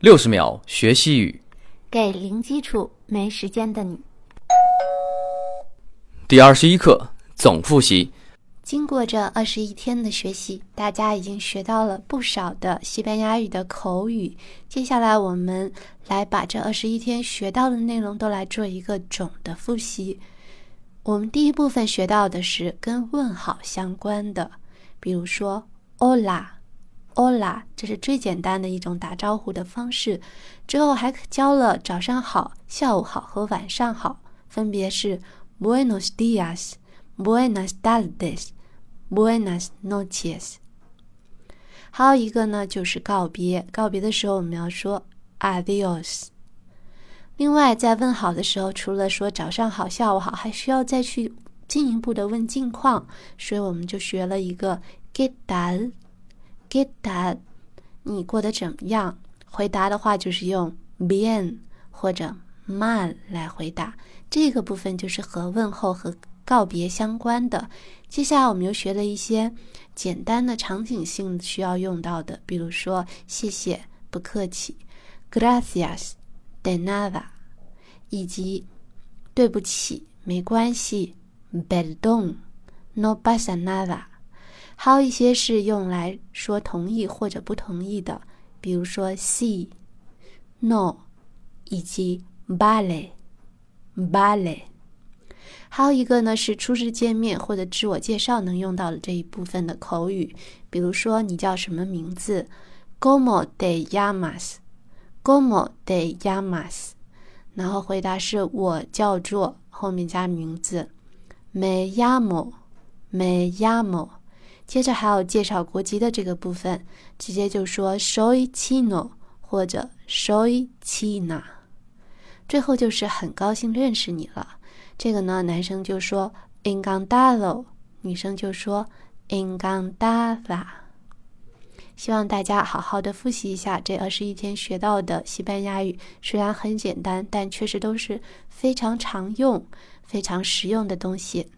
六十秒学西语，给零基础没时间的你。第二十一课总复习。经过这二十一天的学习，大家已经学到了不少的西班牙语的口语。接下来，我们来把这二十一天学到的内容都来做一个总的复习。我们第一部分学到的是跟问好相关的，比如说 Hola，这是最简单的一种打招呼的方式。之后还教了早上好、下午好和晚上好，分别是 “buenos días”，“buenas tardes”。Buenas noches。还有一个呢，就是告别。告别的时候，我们要说 adios。另外，在问好的时候，除了说早上好、下午好，还需要再去进一步的问近况。所以，我们就学了一个 g e t a l get that？你过得怎么样？回答的话就是用 bien 或者 mal 来回答。这个部分就是和问候和。告别相关的，接下来我们又学了一些简单的场景性需要用到的，比如说谢谢、不客气，gracias de nada，以及对不起、没关系，perdón，no pasa nada。还有一些是用来说同意或者不同意的，比如说 sí，no，以及 vale，vale。还有一个呢，是初次见面或者自我介绍能用到的这一部分的口语，比如说你叫什么名字？”“Como te llamas？”“Como te llamas？然后回答是我叫做后面加名字，Me llamo，Me llamo。接着还有介绍国籍的这个部分，直接就说 Soy chino 或者 Soy china。最后就是很高兴认识你了。这个呢，男生就说 “encantado”，女生就说 “encantada”。希望大家好好的复习一下这二十一天学到的西班牙语，虽然很简单，但确实都是非常常用、非常实用的东西。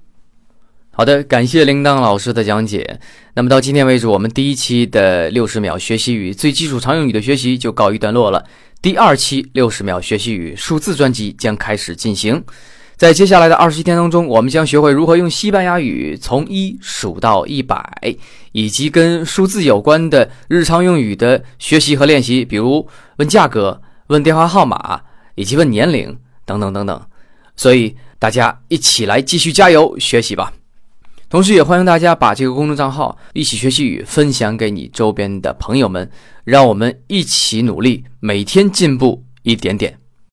好的，感谢铃铛老师的讲解。那么到今天为止，我们第一期的六十秒学习语最基础常用语的学习就告一段落了。第二期六十秒学习语数字专辑将开始进行。在接下来的二十一天当中，我们将学会如何用西班牙语从一数到一百，以及跟数字有关的日常用语的学习和练习，比如问价格、问电话号码以及问年龄等等等等。所以大家一起来继续加油学习吧！同时，也欢迎大家把这个公众账号“一起学习语”分享给你周边的朋友们，让我们一起努力，每天进步一点点。